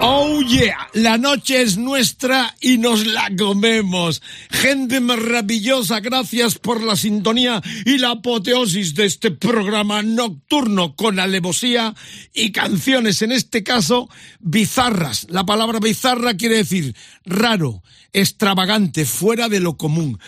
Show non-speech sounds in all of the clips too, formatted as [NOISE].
Oh yeah, la noche es nuestra y nos la comemos. Gente maravillosa, gracias por la sintonía y la apoteosis de este programa nocturno con alevosía y canciones, en este caso bizarras. La palabra bizarra quiere decir raro, extravagante, fuera de lo común.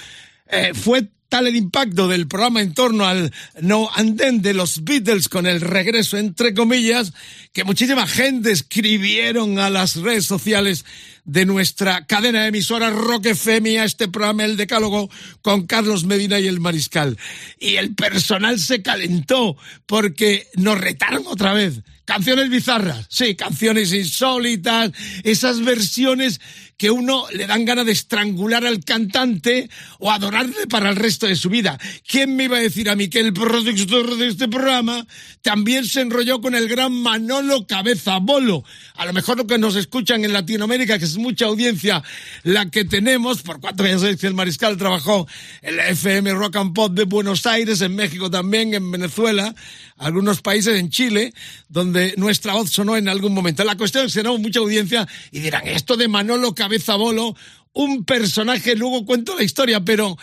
Eh, fue tal el impacto del programa en torno al no andén de los Beatles con el regreso entre comillas que muchísima gente escribieron a las redes sociales de nuestra cadena de emisoras Rock FM a este programa El Decálogo con Carlos Medina y el Mariscal. Y el personal se calentó porque nos retaron otra vez. Canciones bizarras, sí, canciones insólitas, esas versiones que uno le dan ganas de estrangular al cantante o adorarle para el resto de su vida. ¿Quién me iba a decir a mí que el productor de este programa también se enrolló con el gran Manolo Cabeza Bolo? A lo mejor lo que nos escuchan en Latinoamérica, que es mucha audiencia la que tenemos, por cuanto ya el Mariscal trabajó en la FM Rock and Pop de Buenos Aires, en México también, en Venezuela, algunos países en Chile, donde nuestra voz sonó en algún momento. La cuestión es que tenemos mucha audiencia y dirán, esto de Manolo Cabeza Bolo, un personaje, luego cuento la historia, pero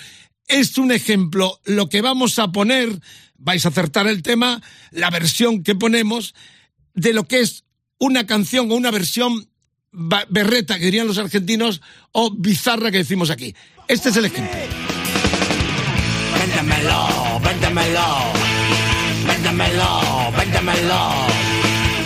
es un ejemplo. Lo que vamos a poner, vais a acertar el tema, la versión que ponemos de lo que es una canción o una versión berreta, que dirían los argentinos, o bizarra que decimos aquí. Este es el ejemplo. Véndemelo, véndemelo, véndemelo, véndemelo.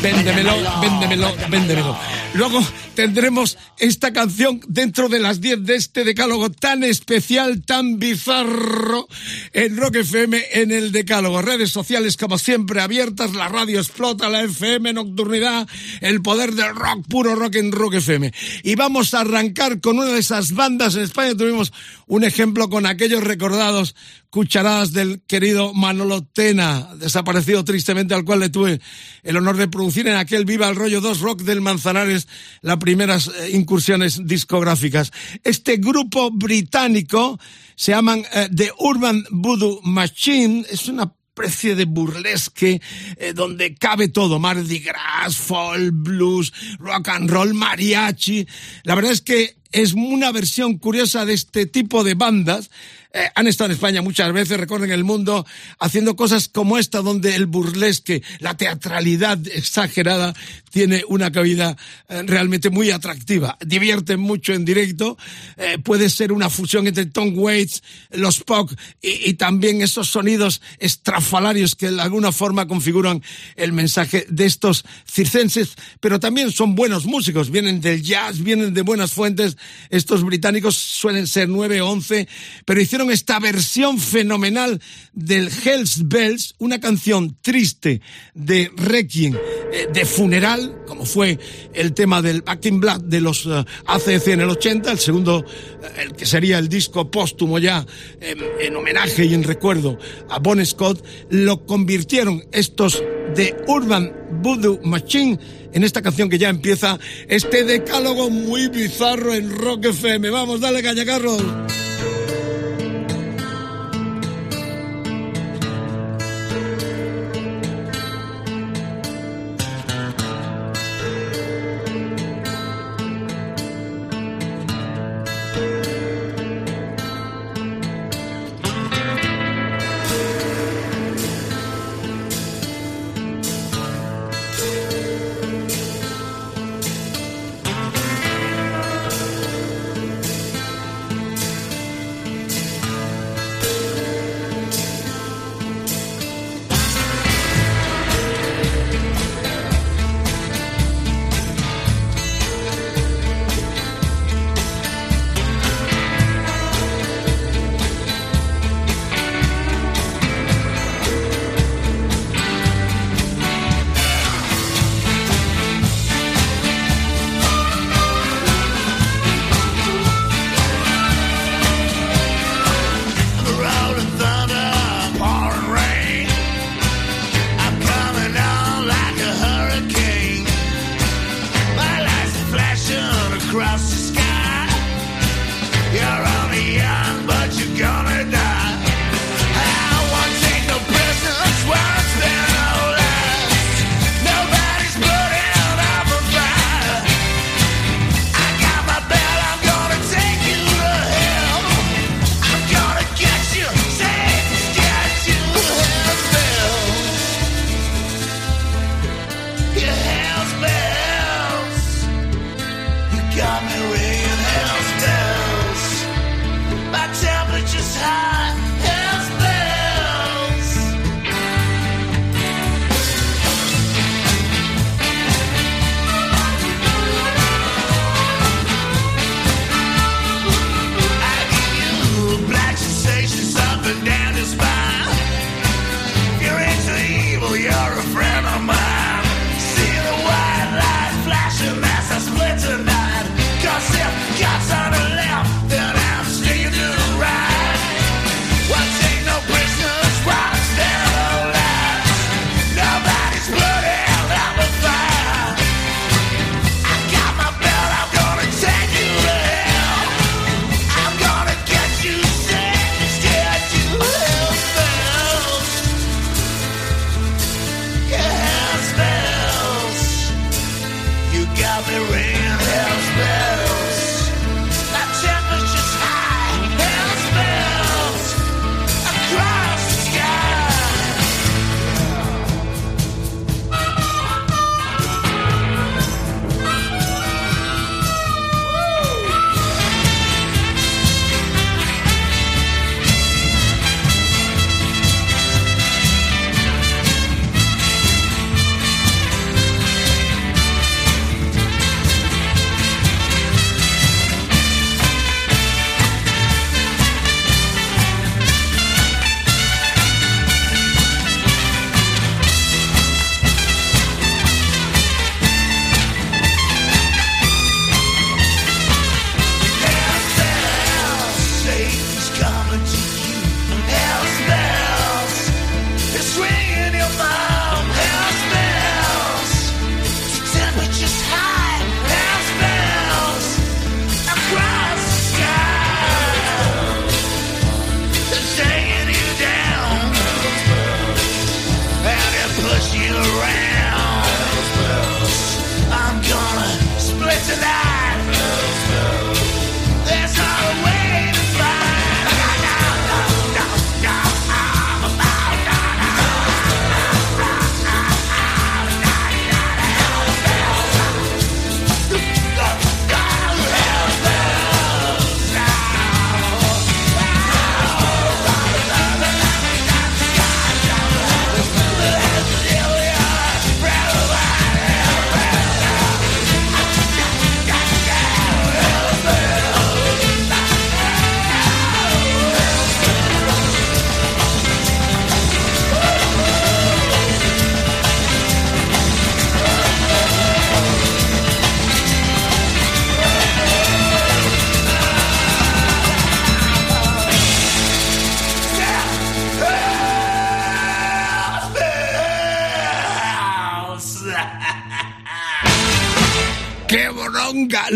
Véndemelo, véndemelo, véndemelo. Luego tendremos esta canción dentro de las 10 de este decálogo tan especial, tan bizarro en Rock FM en el decálogo. Redes sociales como siempre abiertas, la radio explota, la FM nocturnidad, el poder del rock, puro rock en Rock FM. Y vamos a arrancar con una de esas bandas. En España tuvimos un ejemplo con aquellos recordados cucharadas del querido Manolo Tena, desaparecido tristemente, al cual le tuve el honor de producir en aquel Viva el Rollo 2 Rock del Manzanares, las primeras eh, incursiones discográficas. Este grupo británico se llaman eh, The Urban Voodoo Machine, es una especie de burlesque eh, donde cabe todo, Mardi Gras, folk, blues, rock and roll, mariachi. La verdad es que es una versión curiosa de este tipo de bandas. Eh, han estado en España muchas veces, recorren el mundo haciendo cosas como esta, donde el burlesque, la teatralidad exagerada tiene una cabida eh, realmente muy atractiva. Divierten mucho en directo, eh, puede ser una fusión entre Tom Waits, los Pog y, y también esos sonidos estrafalarios que de alguna forma configuran el mensaje de estos circenses, pero también son buenos músicos, vienen del jazz, vienen de buenas fuentes, estos británicos suelen ser nueve o once, pero hicieron esta versión fenomenal del Hells Bells, una canción triste de Requiem, eh, de funeral, como fue el tema del Back in Black de los eh, ACC en el 80, el segundo, eh, el que sería el disco póstumo ya em, en homenaje y en recuerdo a Bon Scott, lo convirtieron estos de Urban Voodoo Machine en esta canción que ya empieza este decálogo muy bizarro en Rock FM. Vamos, dale caña, Carlos.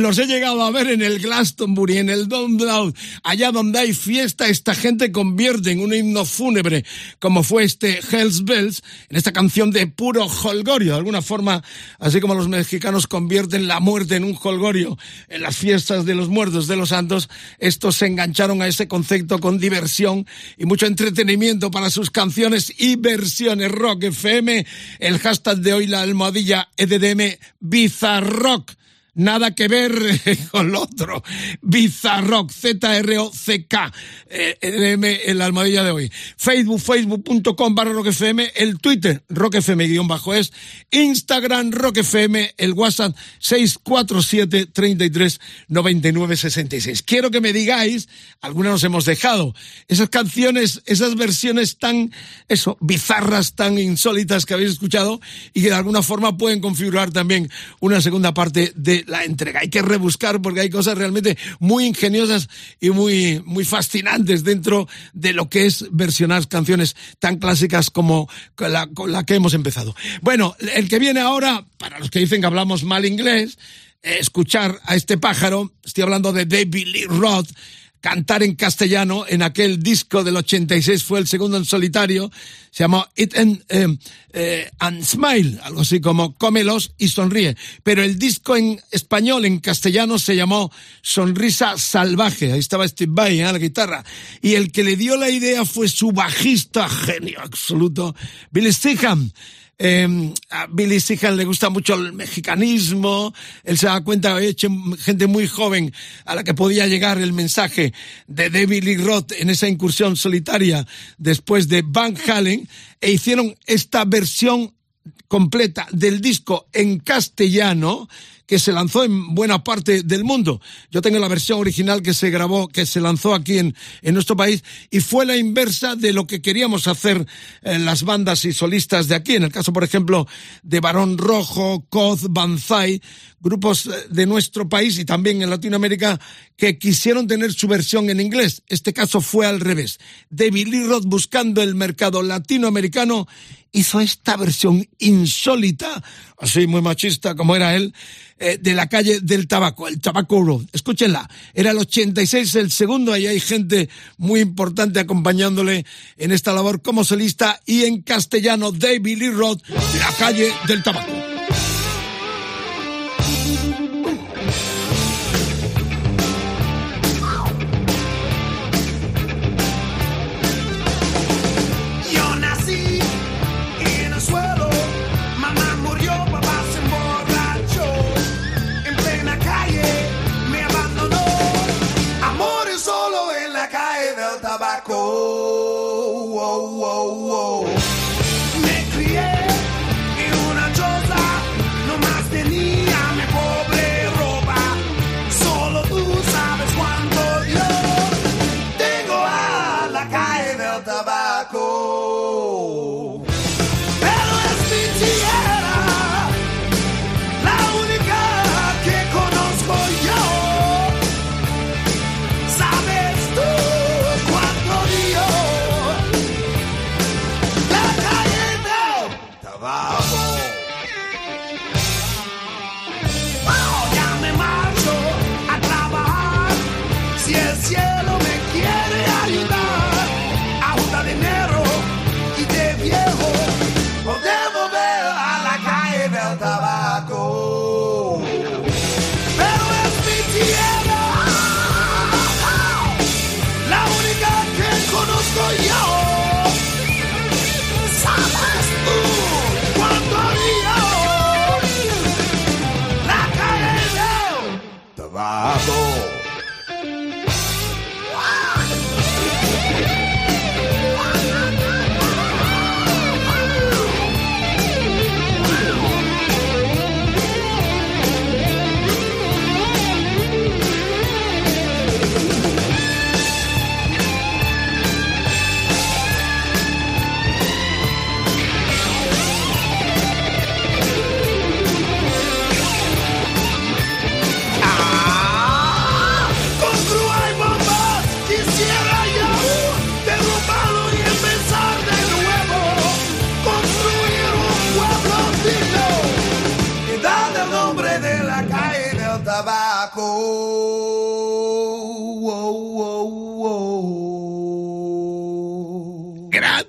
Los he llegado a ver en el Glastonbury, en el Download. Allá donde hay fiesta, esta gente convierte en un himno fúnebre, como fue este Hells Bells, en esta canción de puro holgorio. De alguna forma, así como los mexicanos convierten la muerte en un holgorio en las fiestas de los muertos, de los santos, estos se engancharon a ese concepto con diversión y mucho entretenimiento para sus canciones y versiones rock FM. El hashtag de hoy, la almohadilla EDM Bizarrock nada que ver [LAUGHS] con lo otro. Bizarrock, Z-R-O-C-K, eh, en la almohadilla de hoy. Facebook, facebook.com barra rockfm, el Twitter, rockfm guion bajo es, Instagram, rockfm, el WhatsApp 647 33 99 66. Quiero que me digáis, algunas nos hemos dejado, esas canciones, esas versiones tan, eso, bizarras, tan insólitas que habéis escuchado y que de alguna forma pueden configurar también una segunda parte de la entrega. Hay que rebuscar porque hay cosas realmente muy ingeniosas y muy, muy fascinantes dentro de lo que es versionar canciones tan clásicas como la, con la que hemos empezado. Bueno, el que viene ahora, para los que dicen que hablamos mal inglés, eh, escuchar a este pájaro, estoy hablando de David Lee Roth, cantar en castellano en aquel disco del 86 fue el segundo en solitario se llamó It and, eh, eh, and Smile algo así como cómelos y sonríe. Pero el disco en español en castellano se llamó Sonrisa Salvaje. Ahí estaba Steve Vai a la guitarra. Y el que le dio la idea fue su bajista genio absoluto Bill Stingham Eh, a Billy Sihan le gusta mucho el mexicanismo. Él se da cuenta que hecho gente muy joven a la que podía llegar el mensaje de David Lee Roth en esa incursión solitaria después de Van Halen e hicieron esta versión completa del disco en castellano que se lanzó en buena parte del mundo. Yo tengo la versión original que se grabó, que se lanzó aquí en, en nuestro país y fue la inversa de lo que queríamos hacer en las bandas y solistas de aquí. En el caso, por ejemplo, de Barón Rojo, Coz, Banzai, grupos de nuestro país y también en Latinoamérica que quisieron tener su versión en inglés. Este caso fue al revés. David Lee Roth buscando el mercado latinoamericano hizo esta versión insólita, así muy machista como era él, eh, de la calle del tabaco, el Tabaco Road. Escúchenla, era el 86 el segundo, y hay gente muy importante acompañándole en esta labor como solista y en castellano David Lee Roth, la calle del tabaco.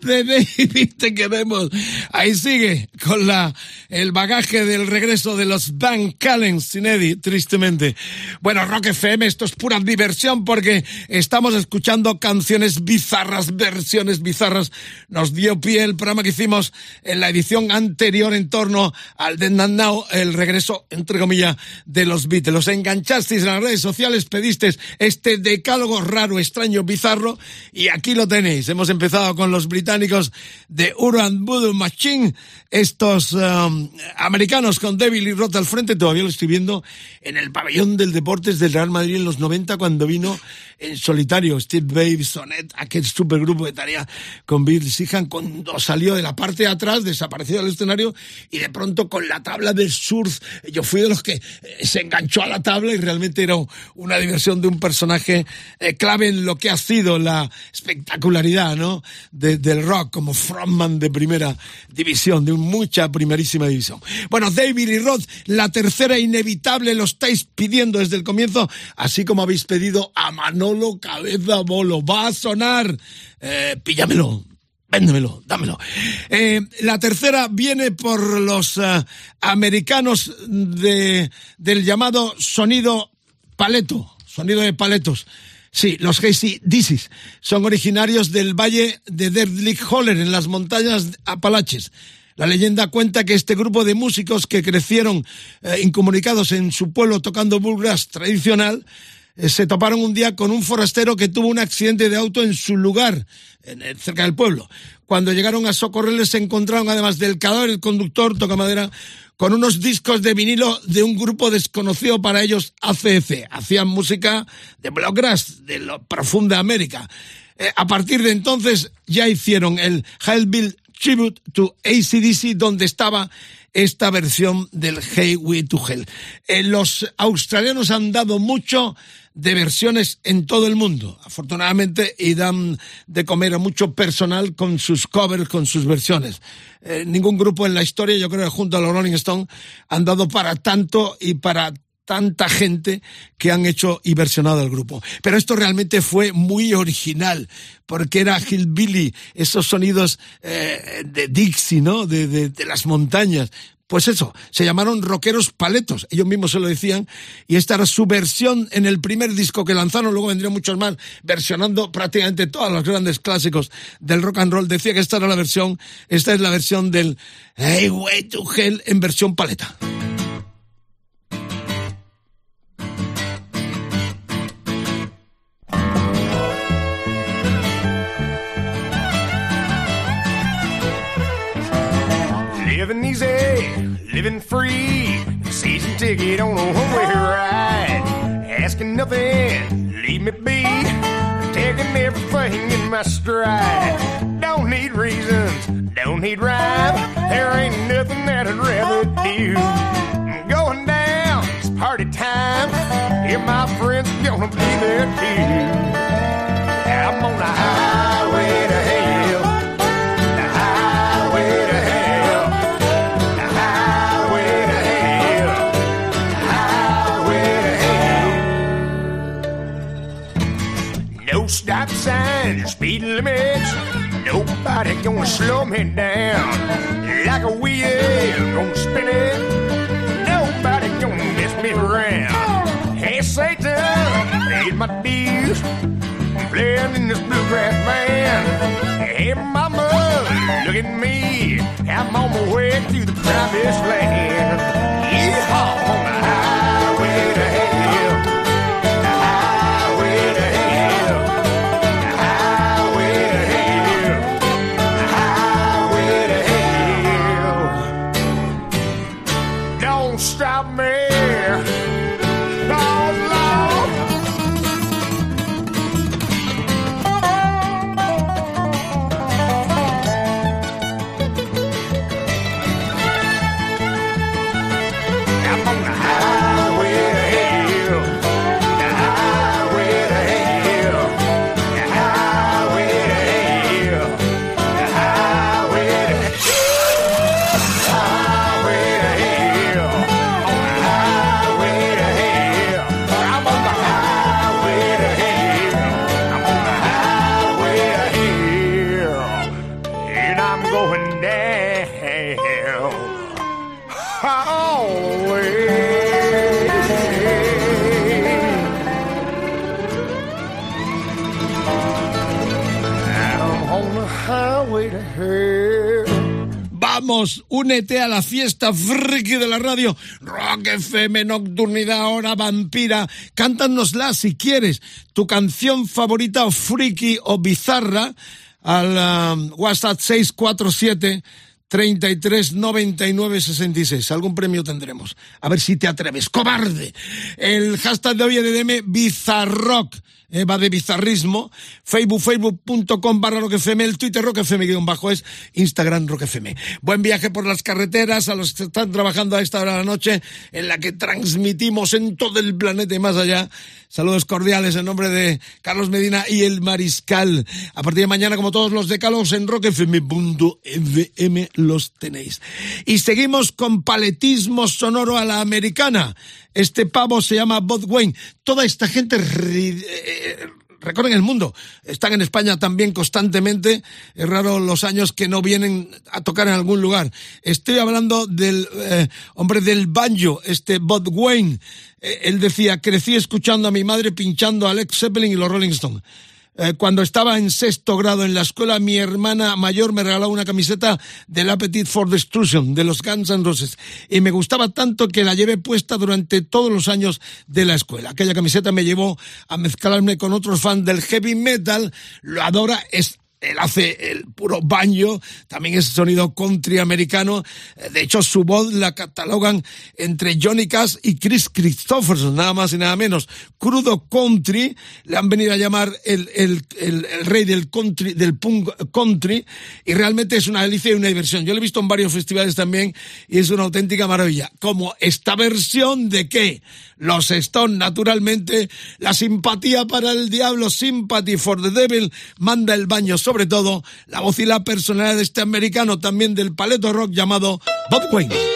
Grande David, [LAUGHS] te queremos. Ahí sigue con la el bagaje del regreso de los Van Calen sin Eddie, tristemente. Bueno, Rock FM, esto es pura diversión porque estamos escuchando canciones bizarras, versiones bizarras. Nos dio pie el programa que hicimos en la edición anterior en torno al Dead Man Now, el regreso, entre comillas, de los Beatles. Los enganchasteis en las redes sociales, pedisteis este decálogo raro, extraño, bizarro y aquí lo tenéis. Hemos empezado con los británicos de Urban Voodoo Machine, estos um, americanos con David Lee Roth al frente, todavía lo estoy viendo en el pabellón del deportes del Real Madrid en los 90 cuando vino en solitario Steve Babe, Sonet, aquel supergrupo de tarea con Bill Sihan, cuando salió de la parte de atrás, desapareció del escenario y de pronto con la tabla del surf, yo fui de los que eh, se enganchó a la tabla y realmente era una diversión de un personaje eh, clave en lo que ha sido la espectacularidad, ¿no? De- del rock como frontman de primera división, de mucha primerísima Bueno, David y Roth, la tercera inevitable, lo estáis pidiendo desde el comienzo, así como habéis pedido a Manolo Cabeza Bolo. Va a sonar, eh, píllamelo. Véndemelo, dámelo. Eh, la tercera viene por los eh, americanos de, del llamado sonido paleto, sonido de paletos. Sí, los Casey Disis son originarios del valle de Deadlick Holler en las montañas Apalaches. La leyenda cuenta que este grupo de músicos que crecieron eh, incomunicados en su pueblo tocando bluegrass tradicional, eh, se toparon un día con un forastero que tuvo un accidente de auto en su lugar, en el- cerca del pueblo. Cuando llegaron a socorrerles se encontraron, además del cadáver, el conductor, toca madera, con unos discos de vinilo de un grupo desconocido para ellos, ACF. Hacían música de bluegrass, de la profunda América. Eh, a partir de entonces ya hicieron el Hellbill Tribute to ACDC, donde estaba esta versión del Hey We to Hell. Eh, los australianos han dado mucho de versiones en todo el mundo, afortunadamente, y dan de comer a mucho personal con sus covers, con sus versiones. Eh, ningún grupo en la historia, yo creo que junto a los Rolling Stones, han dado para tanto y para tanta gente que han hecho y versionado el grupo. Pero esto realmente fue muy original, porque era Hillbilly, esos sonidos eh, de Dixie, ¿no? De, de, de las montañas. Pues eso, se llamaron rockeros paletos, ellos mismos se lo decían, y esta era su versión en el primer disco que lanzaron, luego vendrían muchos más, versionando prácticamente todos los grandes clásicos del rock and roll. Decía que esta era la versión, esta es la versión del Hey Way to Hell en versión paleta. Living free. Season ticket on a one-way ride. Asking nothing, leave me be. Taking everything in my stride. Don't need reasons, don't need rhyme. There ain't nothing that I'd rather do. I'm going down, it's party time. Yeah, my friends gonna be there too. I'm on the highway Stop signs, speed limits. Nobody gonna slow me down. Like a wheel, gonna spin it. Nobody gonna mess me around. Hey Satan, paid my dues. Playing in this bluegrass band. Hey mama, look at me. I'm on my way to the promised land. Yeehaw Únete a la fiesta friki de la radio. Rock FM, Nocturnidad, Hora Vampira. Cántanosla si quieres. Tu canción favorita o friki o bizarra al um, WhatsApp 647 33 99 66. Algún premio tendremos. A ver si te atreves. ¡Cobarde! El hashtag de hoy es de Bizarrock. Eh, va de bizarrismo. Facebook, facebook.com barra roquefm. El Twitter roquefm guion bajo es Instagram roquefm. Buen viaje por las carreteras a los que están trabajando a esta hora de la noche en la que transmitimos en todo el planeta y más allá. Saludos cordiales en nombre de Carlos Medina y el Mariscal. A partir de mañana, como todos los decalos en roquefm.fm los tenéis. Y seguimos con paletismo sonoro a la americana. Este pavo se llama Bob Wayne. Toda esta gente ri- eh, recorren el mundo. Están en España también constantemente. Es raro los años que no vienen a tocar en algún lugar. Estoy hablando del eh, hombre del banjo, este Bob Wayne. Eh, él decía, crecí escuchando a mi madre pinchando a Alex Zeppelin y los Rolling Stones. Eh, cuando estaba en sexto grado en la escuela, mi hermana mayor me regaló una camiseta del Appetite for Destruction, de los Guns N' Roses. Y me gustaba tanto que la llevé puesta durante todos los años de la escuela. Aquella camiseta me llevó a mezclarme con otros fans del heavy metal. Lo adora, es él hace el puro baño, también es sonido country americano. De hecho, su voz la catalogan entre Johnny Cash y Chris Christopherson, nada más y nada menos. Crudo country, le han venido a llamar el, el, el, rey del country, del punk country, y realmente es una delicia y una diversión. Yo lo he visto en varios festivales también y es una auténtica maravilla. Como esta versión de qué? Los Stone, naturalmente, la simpatía para el diablo, sympathy for the devil, manda el baño sobre todo la voz y la personalidad de este americano también del paleto rock llamado Bob Wayne.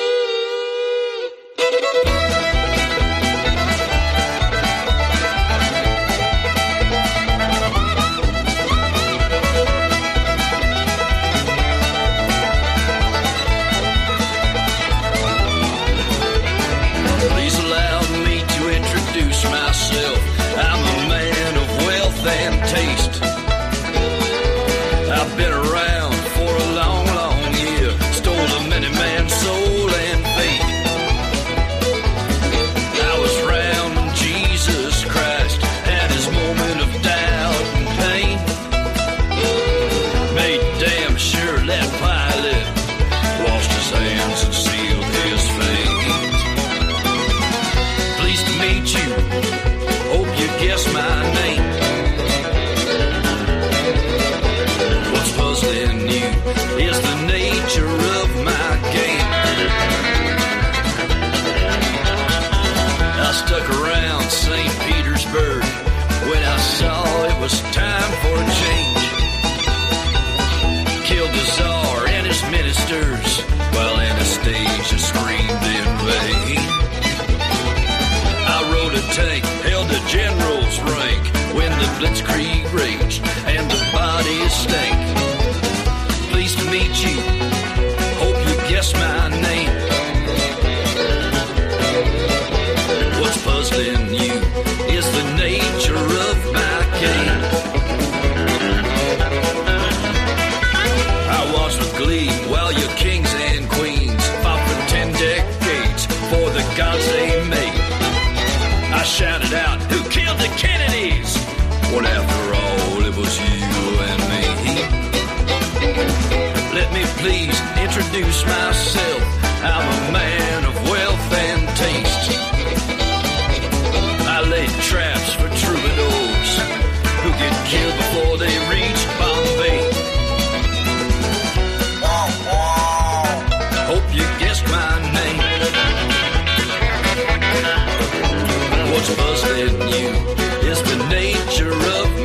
Introduce myself. I'm a man of wealth and taste. I laid traps for troubadours who get killed before they reach Bombay. Hope you guessed my name. What's puzzling you is the nature of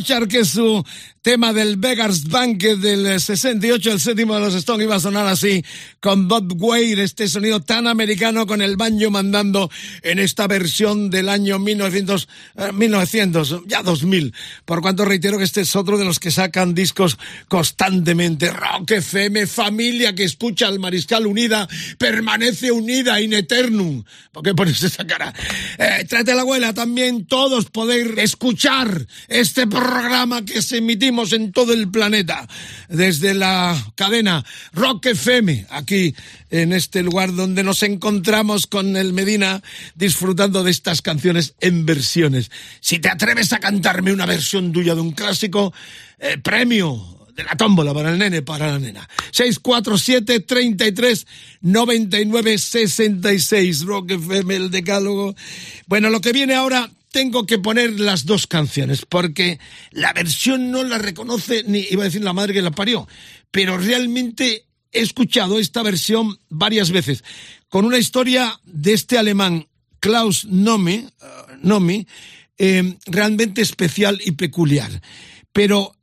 Richard que su tema del Beggars Banquet del 68, el séptimo de los Stones, iba a sonar así, con Bob Weir, este sonido tan americano con el banjo mandando en esta versión del año 1900, 1900, eh, ya 2000. Por cuanto reitero que este es otro de los que sacan discos constantemente. Rock FM, familia que escucha al Mariscal Unida, permanece unida in eternum. ¿Por qué pones esa cara? Eh, trate la abuela también, todos poder escuchar este programa que se emitimos en todo el planeta, desde la cadena Rock FM, aquí en este lugar donde nos encontramos con el Medina disfrutando de estas canciones en versiones. Si te atreves a cantarme una versión tuya de un clásico, eh, premio de la tómbola para el nene, para la nena. 647 33 99 66 Rock FM, el decálogo. Bueno, lo que viene ahora tengo que poner las dos canciones, porque la versión no la reconoce ni iba a decir la madre que la parió, pero realmente he escuchado esta versión varias veces, con una historia de este alemán, Klaus Nomi, uh, eh, realmente especial y peculiar. Pero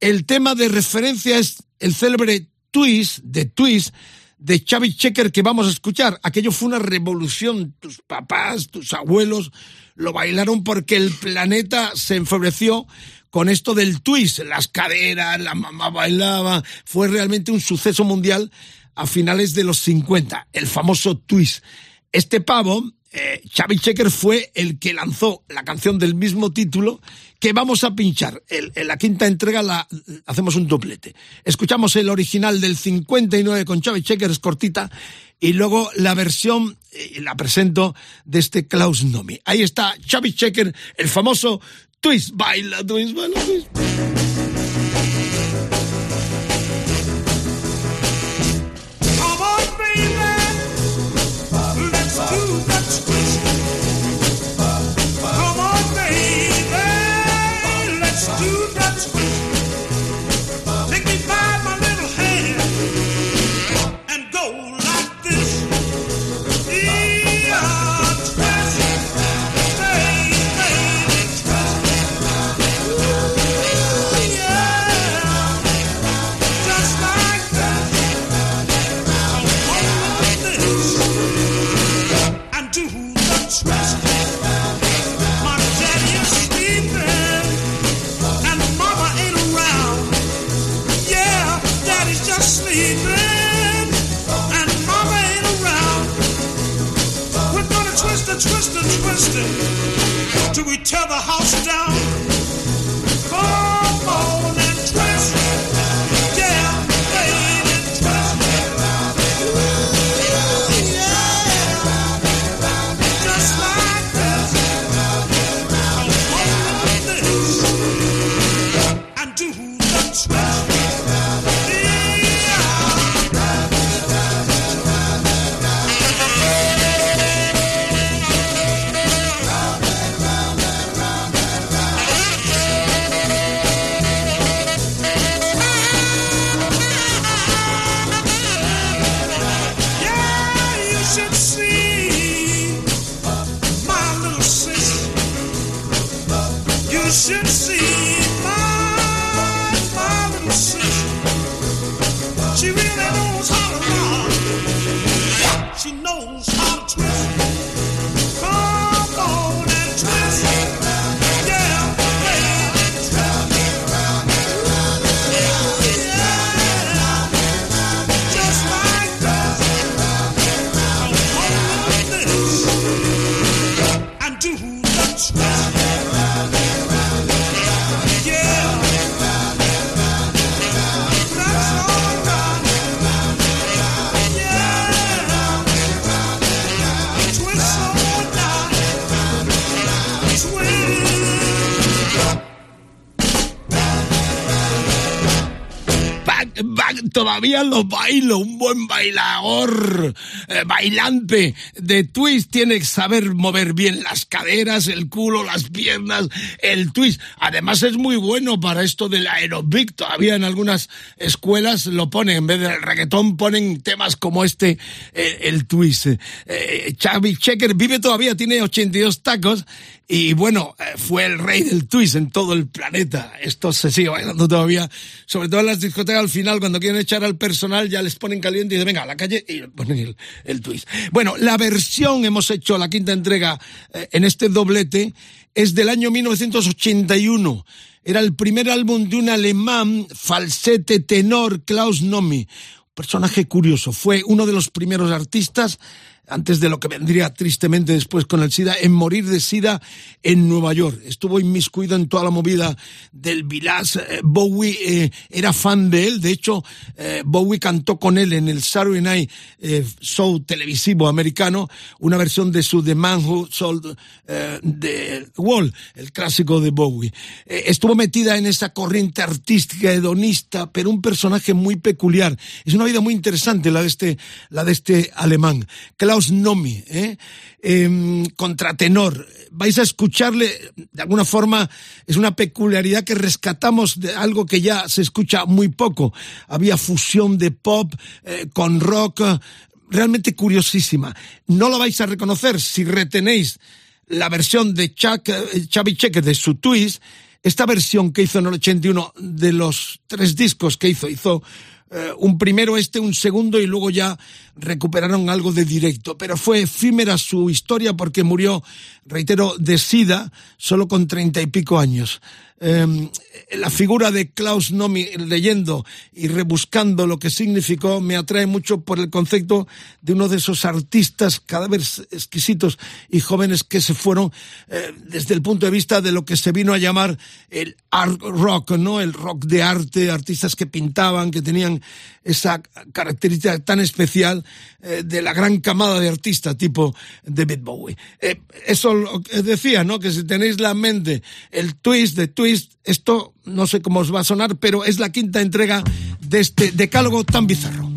el tema de referencia es el célebre Twist, de Twist, de Xavi Checker que vamos a escuchar. Aquello fue una revolución. Tus papás, tus abuelos lo bailaron porque el planeta se enfebreció con esto del twist, las caderas, la mamá bailaba, fue realmente un suceso mundial a finales de los 50, el famoso twist. Este pavo, eh, Xavi Checker, fue el que lanzó la canción del mismo título que vamos a pinchar. en la quinta entrega la, hacemos un doblete. Escuchamos el original del 59 con Xavi Checker, es cortita, y luego la versión, eh, la presento, de este Klaus Nomi. Ahí está Xavi Checker, el famoso Twist, baila, twist, baila, twist. Till we tear the todavía lo bailo, un buen bailador, eh, bailante de twist, tiene que saber mover bien las caderas, el culo, las piernas, el twist. Además es muy bueno para esto del aerobic, todavía en algunas escuelas lo ponen, en vez del reggaetón ponen temas como este, eh, el twist. Eh, Xavi Checker vive todavía, tiene 82 tacos y bueno, eh, fue el rey del twist en todo el planeta. Esto se sigue bailando todavía, sobre todo en las discotecas al final, cuando quieren echar al personal, ya les ponen caliente y dicen, venga, a la calle y ponen el, twist. Bueno, la versión hemos hecho, la quinta entrega eh, en este doblete, es del año 1981. Era el primer álbum de un alemán, falsete tenor, Klaus Nomi. Personaje curioso, fue uno de los primeros artistas antes de lo que vendría tristemente después con el SIDA, en morir de SIDA en Nueva York. Estuvo inmiscuido en toda la movida del Village. Eh, Bowie eh, era fan de él, de hecho, eh, Bowie cantó con él en el Saturday Night Show televisivo americano una versión de su The Man Who Sold the Wall, el clásico de Bowie. estuvo metida en esa corriente artística hedonista, pero un personaje muy peculiar. Es una vida muy interesante la de este, la de este alemán. Klaus Nomi, ¿eh? eh, contratenor. Vais a escucharle, de alguna forma, es una peculiaridad que rescatamos de algo que ya se escucha muy poco. Había fusión de pop eh, con rock, realmente curiosísima. No lo vais a reconocer si retenéis la versión de Chuck, eh, Xavi Cheque de su twist, esta versión que hizo en el 81 de los tres discos que hizo, hizo eh, un primero este, un segundo y luego ya recuperaron algo de directo. Pero fue efímera su historia porque murió, reitero, de SIDA solo con treinta y pico años. Eh, la figura de Klaus Nomi leyendo y rebuscando lo que significó me atrae mucho por el concepto de uno de esos artistas cada vez exquisitos y jóvenes que se fueron eh, desde el punto de vista de lo que se vino a llamar el art rock, ¿no? El rock de arte, artistas que pintaban, que tenían esa característica tan especial eh, de la gran camada de artistas tipo David Bowie. Eh, eso lo que decía, ¿no? Que si tenéis la mente el twist de twist, esto no sé cómo os va a sonar, pero es la quinta entrega de este decálogo tan bizarro.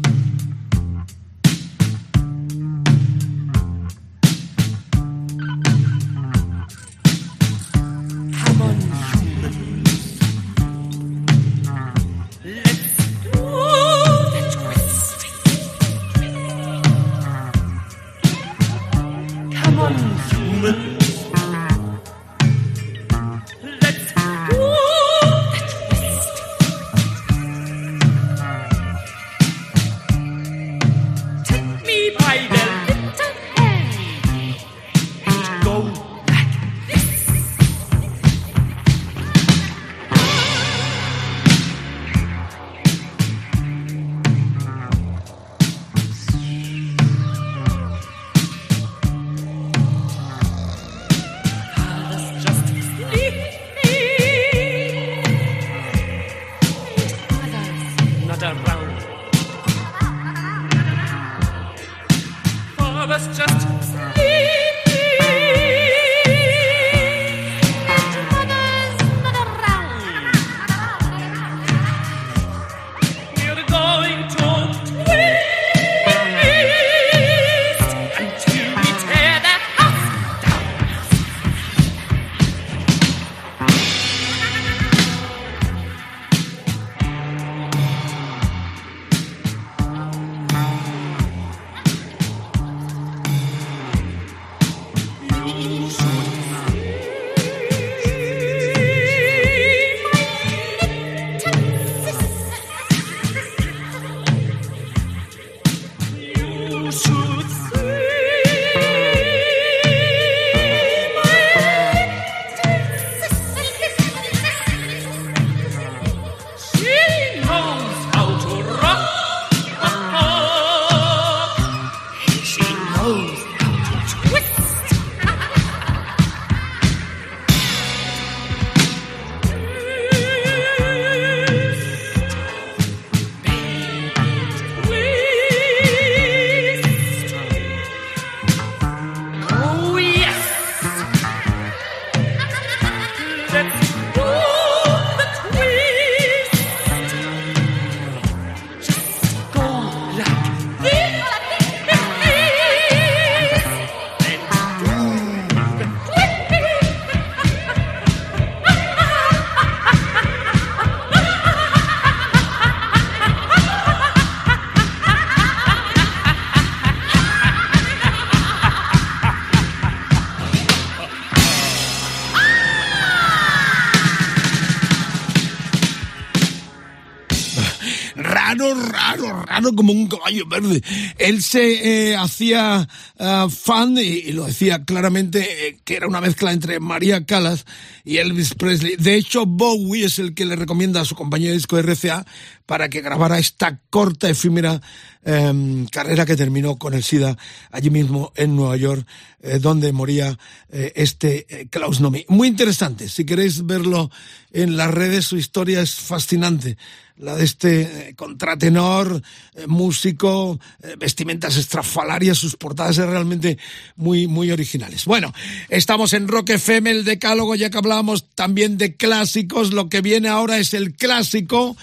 Como un caballo verde. Él se eh, hacía ah, fan, y, lo decía claramente, eh, que era una mezcla entre María Callas y Elvis Presley. De hecho, Bowie es el que le recomienda a su compañía de disco RCA para que grabara esta corta, efímera em, carrera que terminó con el SIDA allí mismo en Nueva York, eh, donde moría eh, este eh, Klaus Nomi. Muy interesante, si queréis verlo en las redes, su historia es fascinante. La de este contratenor, músico, vestimentas estrafalarias, sus portadas eran realmente muy, muy originales. Bueno, estamos en Rock FM, el decálogo, ya que hablábamos también de clásicos, lo que viene ahora es el clásico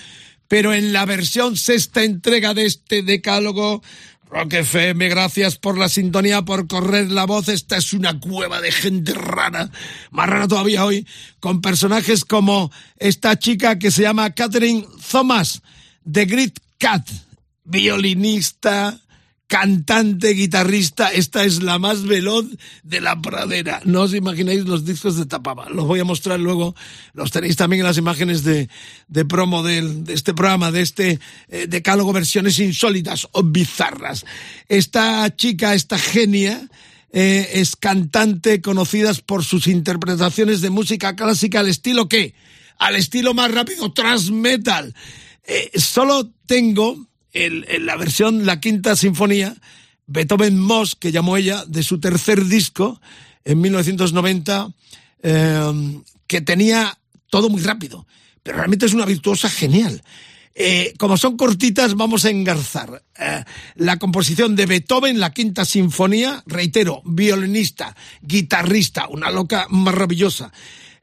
pero en la versión sexta entrega de este decálogo. Rock FM, gracias por la sintonía, por correr la voz. Esta es una cueva de gente rara, más rara todavía hoy, con personajes como esta chica que se llama Catherine Thomas, The Great Cat, violinista, cantante, guitarrista, esta es la más veloz de la pradera. No os imagináis los discos de Tapaba. Los voy a mostrar luego. Los tenéis también en las imágenes de, de promo de, este programa, de este eh, decálogo versiones insólitas o bizarras. Esta chica, esta genia, eh, es cantante conocida por sus interpretaciones de música clásica al estilo qué? Al estilo más rápido, thrash metal. Eh, solo tengo el- en la versión, la quinta sinfonía, Beethoven Moss, que llamó ella, de su tercer disco, en 1990, eh, que tenía todo muy rápido, pero realmente es una virtuosa genial. Eh, como son cortitas, vamos a engarzar. Eh, la composición de Beethoven, la quinta sinfonía, reitero, violinista, guitarrista, una loca maravillosa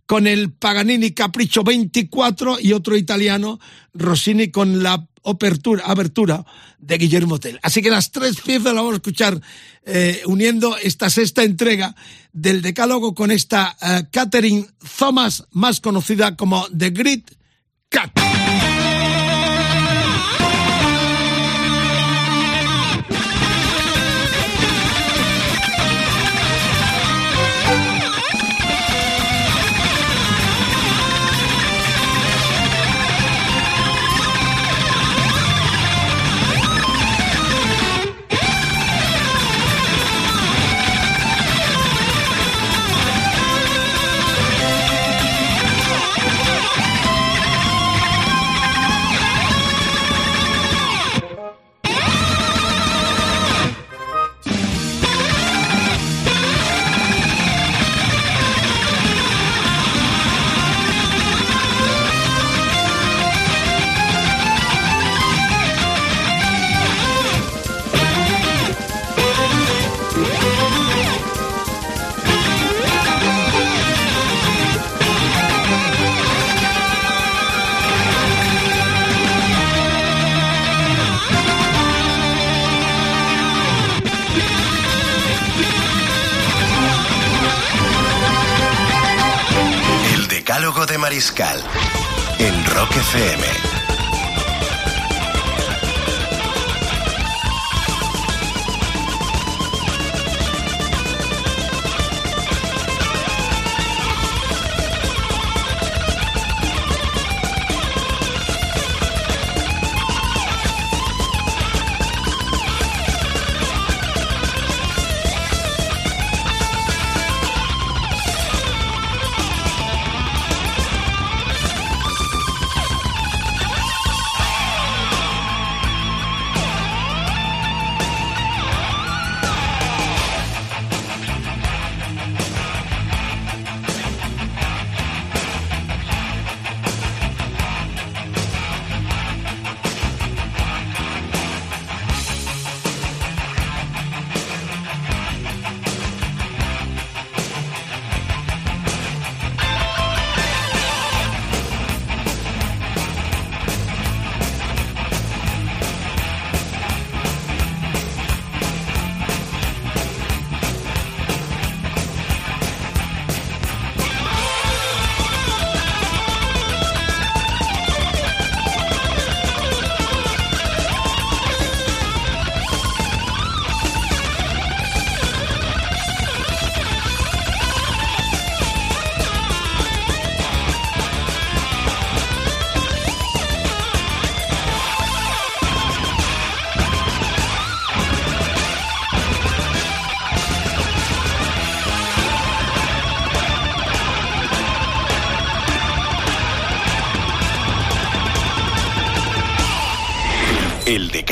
con el Paganini Capricho 24 y otro italiano, Rossini con la apertura, abertura de Guillermo Tell. Así que las tres piezas las vamos a escuchar eh, uniendo esta sexta entrega del decálogo con esta eh, Catherine Thomas, más conocida como The Great Cat.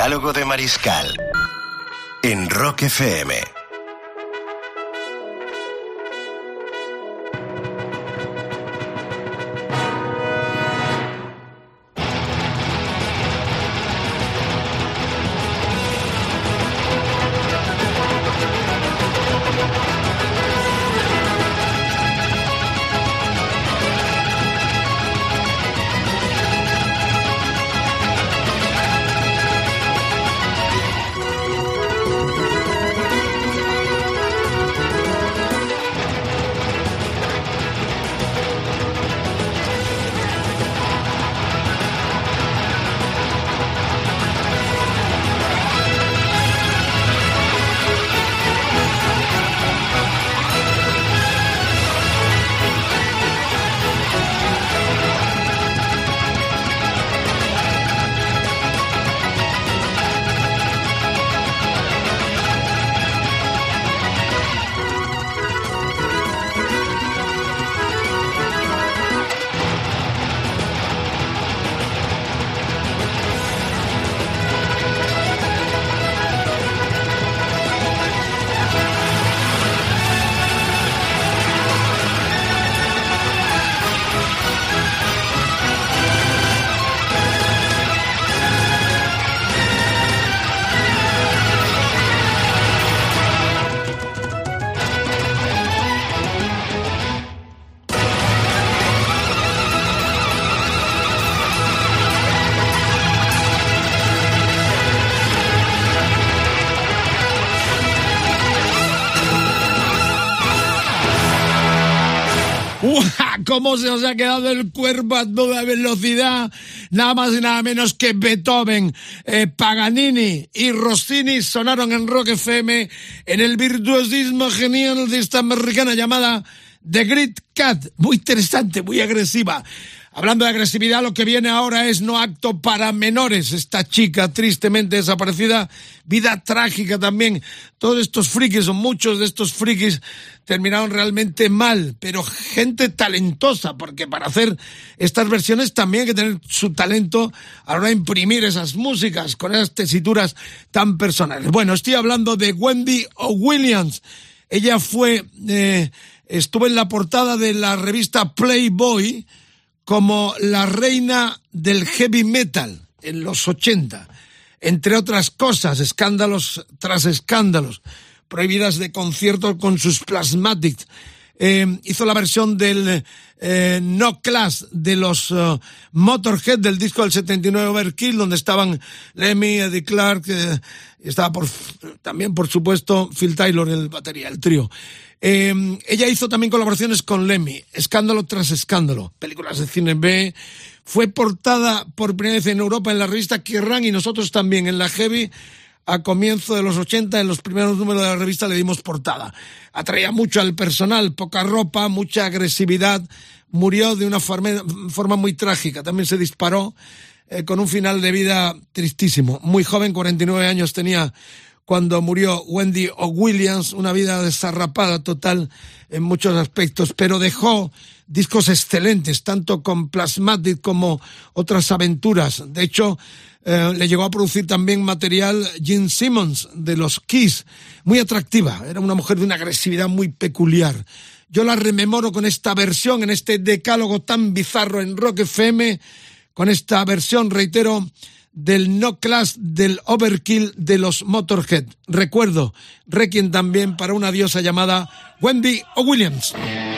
El Decálogo de Mariscal. En Rock FM. ¿Cómo se os ha quedado el cuerpo a toda velocidad? Nada más y nada menos que Beethoven, eh, Paganini y Rossini sonaron en Rock FM en el virtuosismo genial de esta americana llamada The Great Cat. Muy interesante, muy agresiva. Hablando de agresividad, lo que viene ahora es no acto para menores. Esta chica tristemente desaparecida, vida trágica también. Todos estos frikis, o muchos de estos frikis, terminaron realmente mal, pero gente talentosa, porque para hacer estas versiones también hay que tener su talento a la hora de imprimir esas músicas con esas tesituras tan personales. Bueno, estoy hablando de Wendy O'Williams. Ella fue, eh, estuvo en la portada de la revista Playboy, como la reina del heavy metal en los 80, entre otras cosas, escándalos tras escándalos, prohibidas de conciertos con sus plasmatics. Eh, hizo la versión del eh, No Class de los uh, Motorhead del disco del 79 Overkill, donde estaban Lemmy, Eddie Clark, eh, estaba por, también, por supuesto, Phil Taylor, el batería, el trío. Eh, ella hizo también colaboraciones con Lemmy, escándalo tras escándalo, películas de cine B. Fue portada por primera vez en Europa en la revista Kerrang y nosotros también en la Heavy a comienzo de los 80, en los primeros números de la revista le dimos portada. Atraía mucho al personal, poca ropa, mucha agresividad. Murió de una forma, forma muy trágica. También se disparó eh, con un final de vida tristísimo. Muy joven, 49 años tenía cuando murió Wendy O'Williams, una vida desarrapada total en muchos aspectos, pero dejó discos excelentes, tanto con Plasmatic como otras aventuras. De hecho, eh, le llegó a producir también material Gene Simmons de los Kiss, muy atractiva, era una mujer de una agresividad muy peculiar. Yo la rememoro con esta versión, en este decálogo tan bizarro en Rock FM, con esta versión, reitero, del No Class del Overkill de los Motorhead. Recuerdo, Requiem también para una diosa llamada Wendy O'Williams. Too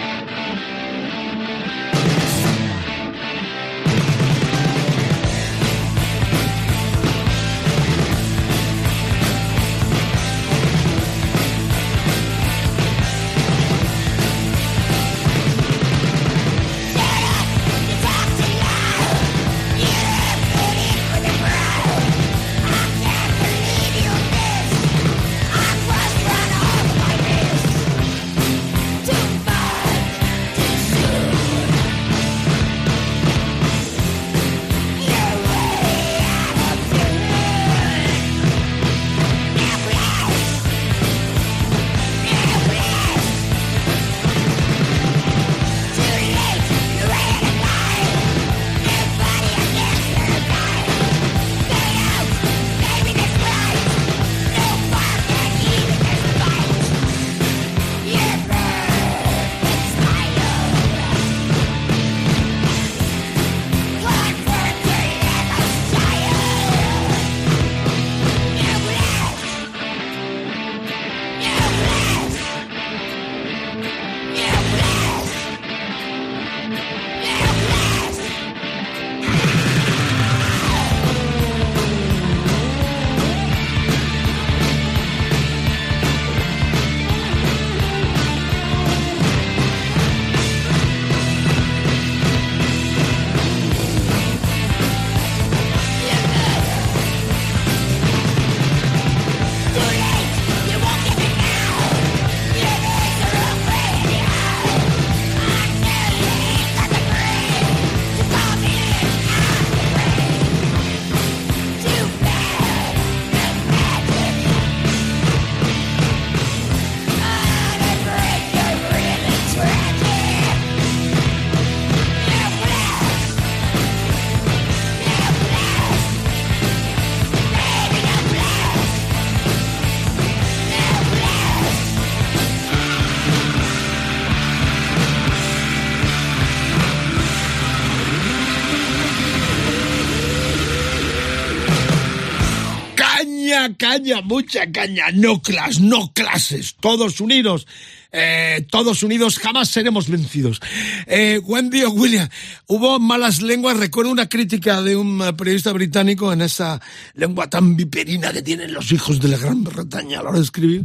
caña, mucha caña. No clas, no clases. Todos unidos. Eh, todos unidos jamás seremos vencidos. Eh, Wendy o William, hubo malas lenguas. Recuerdo una crítica de un eh, periodista británico en esa lengua tan viperina que tienen los hijos de la Gran Bretaña a la hora de escribir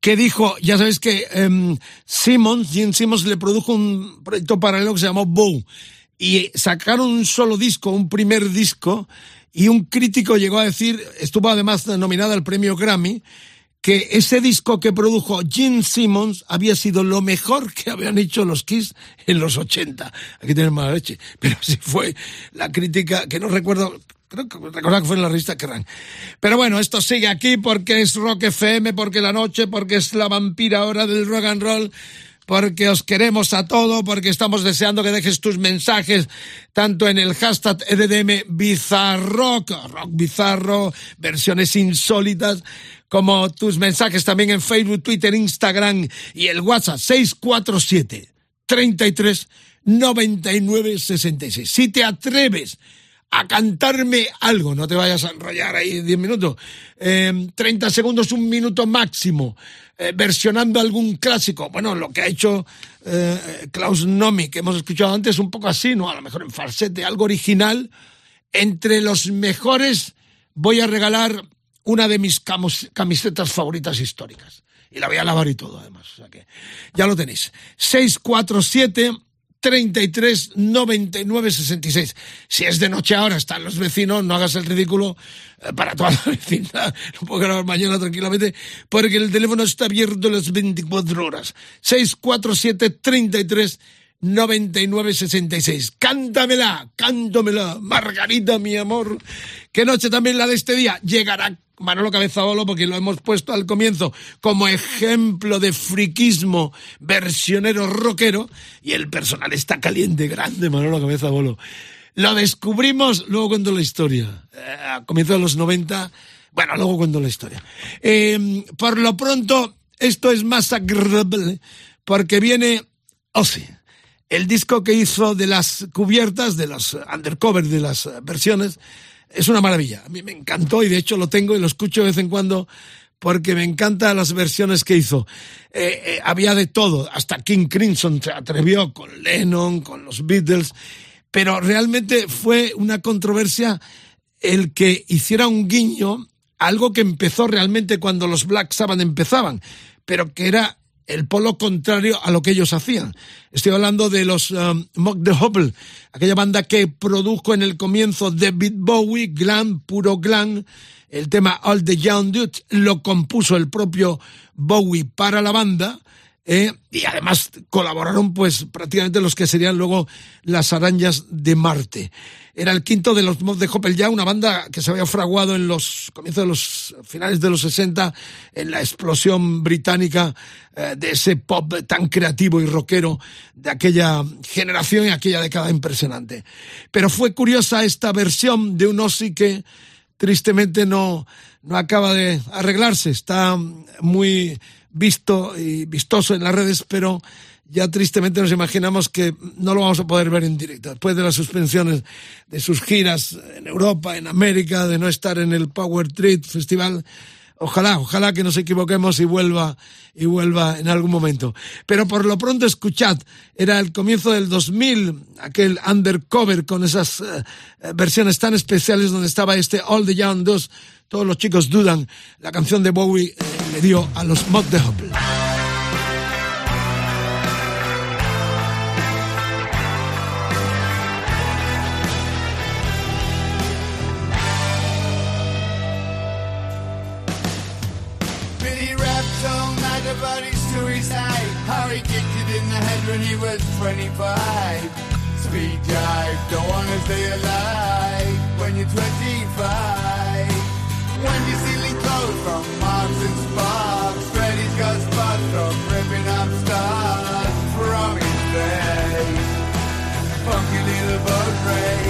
que dijo, ya sabéis que em, Simmons, Gene Simmons le produjo un proyecto paralelo que se llamó Bow y sacaron un solo disco, un primer disco, y un crítico llegó a decir, estuvo además nominada al premio Grammy, que ese disco que produjo Gene Simmons había sido lo mejor [LAUGHS] que habían hecho los Kiss en los 80. Aquí tenemos mala leche, [LAUGHS] pero sí fue la crítica, que no recuerdo, creo que recordar que fue en la revista Kerrang. Pero bueno, esto sigue aquí porque es Rock FM, porque la noche, porque es la vampira hora del rock and roll porque os queremos a todo, porque estamos deseando que dejes tus mensajes tanto en el hashtag EDM Bizarrock, Rock Bizarro, versiones insólitas, como tus mensajes también en Facebook, Twitter, Instagram y el WhatsApp 647 33 99 66. Si te atreves a cantarme algo, no te vayas a enrollar ahí 10 minutos, eh, 30 segundos, un minuto máximo, eh, versionando algún clásico. Bueno, lo que ha hecho eh, Klaus Nomi, que hemos escuchado antes, un poco así, ¿no? A lo mejor en falsete, algo original. Entre los mejores voy a regalar una de mis camisetas favoritas históricas. Y la voy a lavar y todo, además. O sea que ya lo tenéis. 647 33 99 66. Si es de noche ahora, están los vecinos, no hagas el ridículo eh, para toda la [LAUGHS] vecindad. Lo puedo grabar mañana tranquilamente, porque el teléfono está abierto las 24 horas. 647 33 99 66. Cántamela, cántamela, Margarita, mi amor. Qué noche también la de este día. Llegará Manolo Cabezabolo, porque lo hemos puesto al comienzo como ejemplo de friquismo versionero rockero, y el personal está caliente, grande Manolo Cabezabolo. Lo descubrimos, luego cuento la historia. Eh, a comienzos de los 90, bueno, luego cuento la historia. Eh, por lo pronto, esto es más agradable, porque viene Ozzy. El disco que hizo de las cubiertas, de los undercover de las versiones, es una maravilla. A mí me encantó y de hecho lo tengo y lo escucho de vez en cuando porque me encantan las versiones que hizo. Eh, eh, había de todo, hasta King Crimson se atrevió con Lennon, con los Beatles, pero realmente fue una controversia el que hiciera un guiño, algo que empezó realmente cuando los Black Sabbath empezaban, pero que era el polo contrario a lo que ellos hacían. Estoy hablando de los um, Mock the Hubble, aquella banda que produjo en el comienzo David Bowie, glam, puro glam. El tema All the Young Dudes lo compuso el propio Bowie para la banda. Eh, y además colaboraron pues prácticamente los que serían luego las arañas de Marte. Era el quinto de los Mob de Hoppel ya, una banda que se había fraguado en los comienzos de los finales de los 60 en la explosión británica eh, de ese pop tan creativo y rockero de aquella generación y aquella década impresionante. Pero fue curiosa esta versión de un Ozzy que tristemente no, no acaba de arreglarse, está muy visto y vistoso en las redes, pero ya tristemente nos imaginamos que no lo vamos a poder ver en directo. Después de las suspensiones de sus giras en Europa, en América, de no estar en el Power Treat Festival, ojalá, ojalá que nos equivoquemos y vuelva, y vuelva en algún momento. Pero por lo pronto escuchad, era el comienzo del 2000, aquel undercover con esas eh, versiones tan especiales donde estaba este All the Young 2, todos los chicos dudan, la canción de Bowie eh, le dio a los Mod de Hubble. When he was 25. Speed jive, don't wanna stay alive when you're 25. When you're stealing clothes from Marks and Sparks, Freddy's got spots from ripping up stars from his face. Funky little boat race.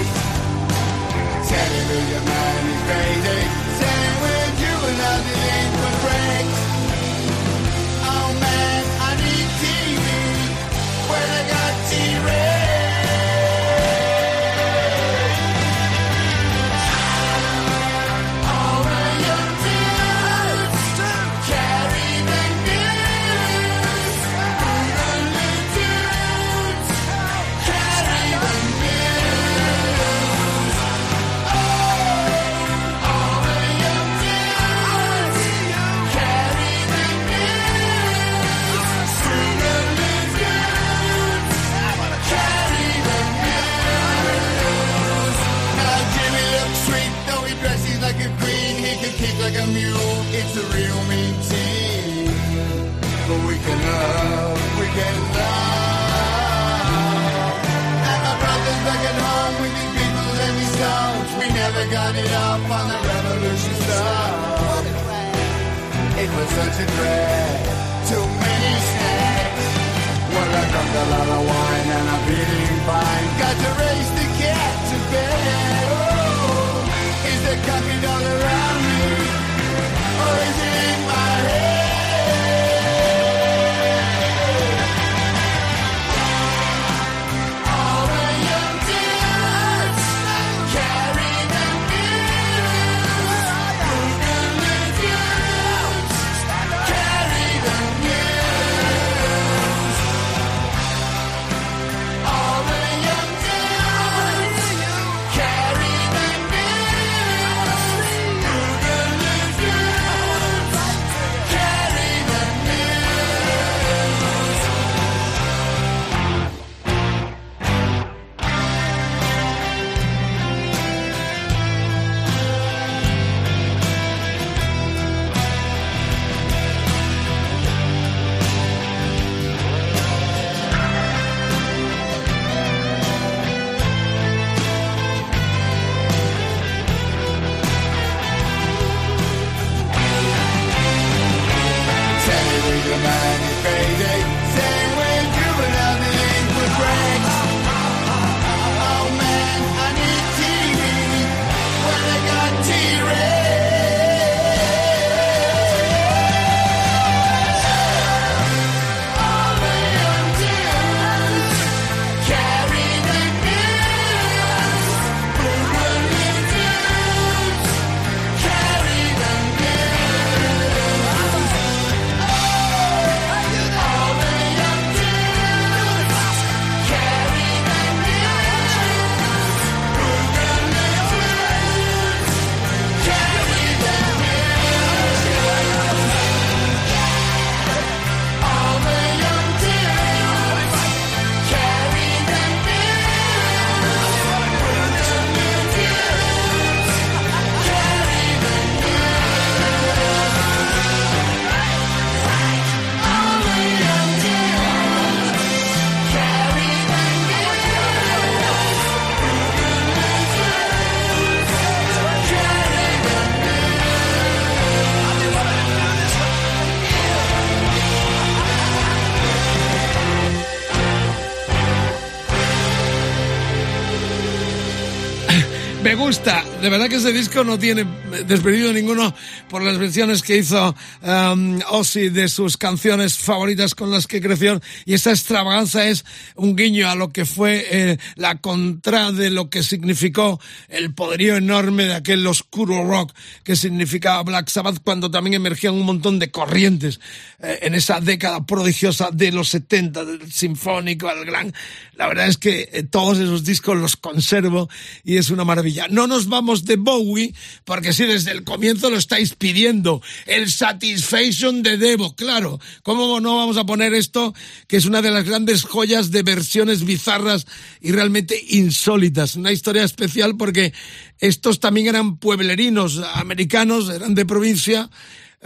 De verdad que ese disco no tiene despedido ninguno por las versiones que hizo um, Ozzy de sus canciones favoritas con las que creció y esa extravaganza es un guiño a lo que fue eh, la contra de lo que significó el poderío enorme de aquel oscuro rock que significaba Black Sabbath cuando también emergían un montón de corrientes eh, en esa década prodigiosa de los 70, del sinfónico al gran. La verdad es que eh, todos esos discos los conservo y es una maravilla. No nos vamos de Bowie, porque si desde el comienzo lo estáis pidiendo, el Satisfaction de Devo, claro. ¿Cómo no vamos a poner esto, que es una de las grandes joyas de versiones bizarras y realmente insólitas? Una historia especial porque estos también eran pueblerinos americanos, eran de provincia,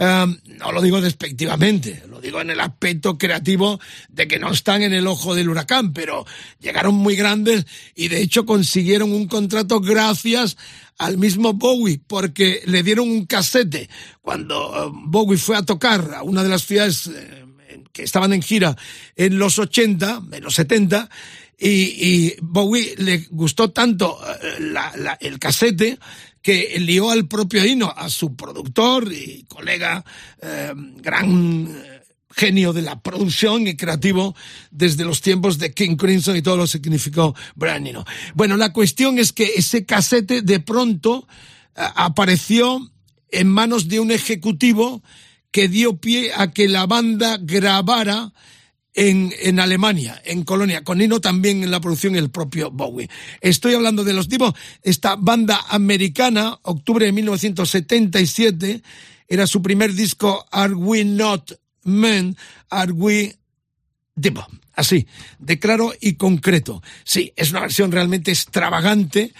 Um, no lo digo despectivamente, lo digo en el aspecto creativo de que no están en el ojo del huracán, pero llegaron muy grandes y de hecho consiguieron un contrato gracias al mismo Bowie, porque le dieron un casete cuando uh, Bowie fue a tocar a una de las ciudades eh, que estaban en gira en los 80, en los 70, y, Bowie le gustó tanto eh, la- el casete que lió al propio Hino, a su productor y colega, eh, gran eh, genio de la producción y creativo desde los tiempos de King Crimson y todo lo que significó Brian Eno. Bueno, la cuestión es que ese casete de pronto eh, apareció en manos de un ejecutivo que dio pie a que la banda grabara en, en Alemania, en Colonia, con Nino también en la producción el propio Bowie. Estoy hablando de los tipos, esta banda americana, octubre de 1977, era su primer disco Are We Not Men, Are We Tipo, así, de claro y concreto. Sí, es una versión realmente extravagante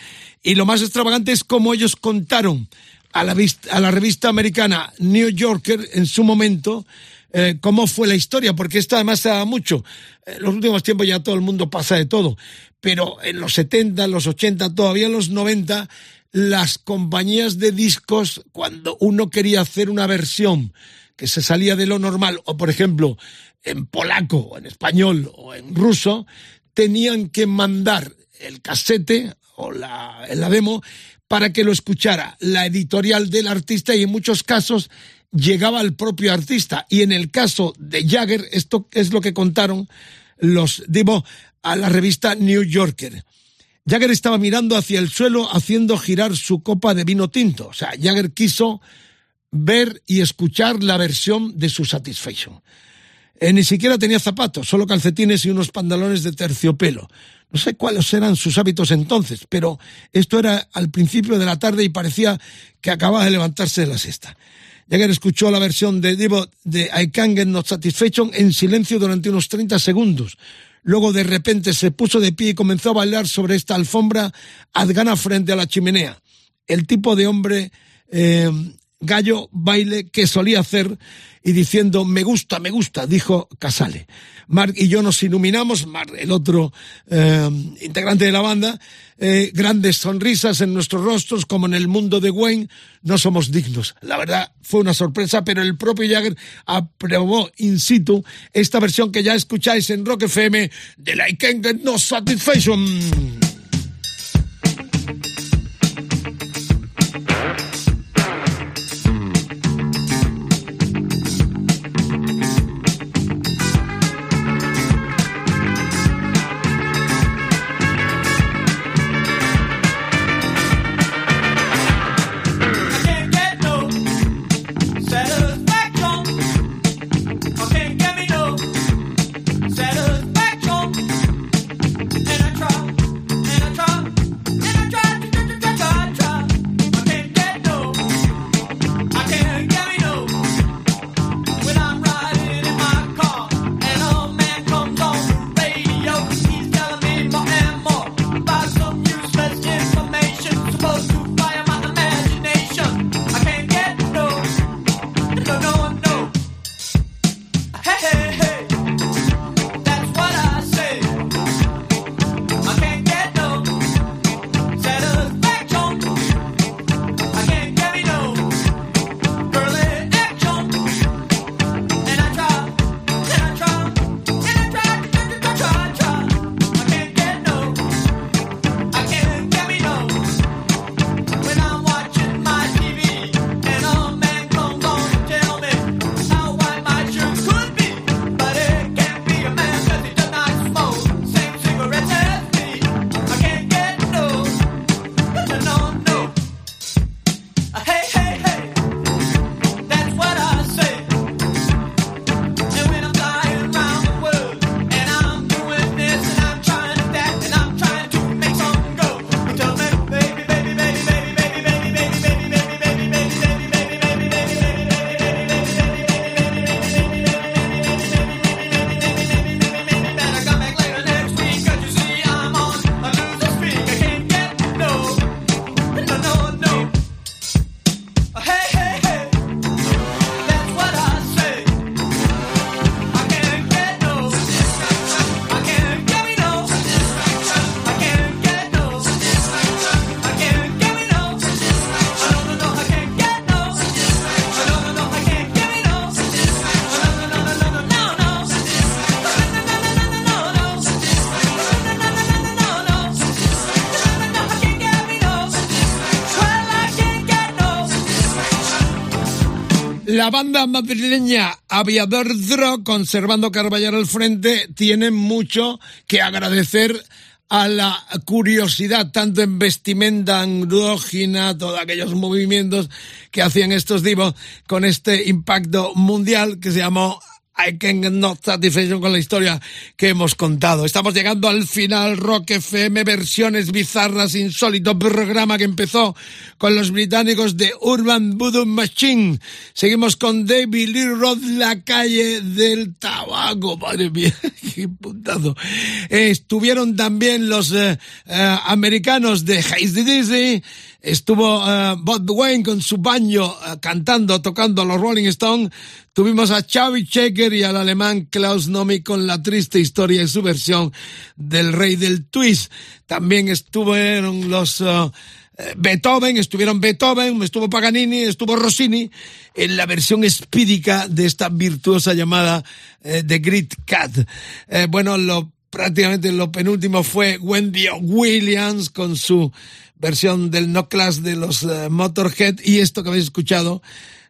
y lo más extravagante es cómo ellos contaron a la, a la revista americana New Yorker en su momento eh, cómo fue la historia, porque esto además se da mucho. En los últimos tiempos ya todo el mundo pasa de todo, pero en los 70, los 80, todavía en los 90, las compañías de discos, cuando uno quería hacer una versión que se salía de lo normal, o por ejemplo, en polaco, o en español, o en ruso, tenían que mandar el casete o la, la demo para que lo escuchara la editorial del artista y en muchos casos llegaba al propio artista. Y en el caso de Jagger, esto es lo que contaron los Divo a la revista New Yorker. Jagger estaba mirando hacia el suelo haciendo girar su copa de vino tinto. O sea, Jagger quiso ver y escuchar la versión de su Satisfaction. Eh, ni siquiera tenía zapatos, solo calcetines y unos pantalones de terciopelo. No sé cuáles eran sus hábitos entonces, pero esto era al principio de la tarde y parecía que acababa de levantarse de la siesta. Jagger escuchó la versión de Divo de I Can't Get No Satisfaction en silencio durante unos 30 segundos. Luego de repente se puso de pie y comenzó a bailar sobre esta alfombra adgana frente a la chimenea. El tipo de hombre eh, gallo baile que solía hacer y diciendo me gusta, me gusta, dijo Casale. Mark y yo nos iluminamos, Mark, el otro eh, integrante de la banda, eh, grandes sonrisas en nuestros rostros, como en el mundo de Wayne, no somos dignos. La verdad fue una sorpresa, pero el propio Jagger aprobó in situ esta versión que ya escucháis en Rock FM de la I No Satisfaction. La banda madrileña Aviador Dro, conservando Carballar al frente, tiene mucho que agradecer a la curiosidad, tanto en vestimenta andrógina, todos aquellos movimientos que hacían estos divos con este impacto mundial que se llamó I can not satisfaction con la historia que hemos contado. Estamos llegando al final, Rock FM, versiones bizarras, insólito programa que empezó con los británicos de Urban Voodoo Machine. Seguimos con David Lee Roth, la calle del tabaco. Madre mía, [LAUGHS] qué puntado. estuvieron también los eh, eh, americanos de Hazy Dizzy, Estuvo uh, Bob Wayne con su baño uh, cantando, tocando a los Rolling Stones. Tuvimos a Xavi Checker y al alemán Klaus Nomi con la triste historia y su versión del rey del twist. También estuvieron los uh, Beethoven, estuvieron Beethoven, estuvo Paganini, estuvo Rossini en la versión espídica de esta virtuosa llamada eh, The Great Cat. Eh, bueno, lo prácticamente lo penúltimo fue Wendy Williams con su versión del No Class de los uh, Motorhead y esto que habéis escuchado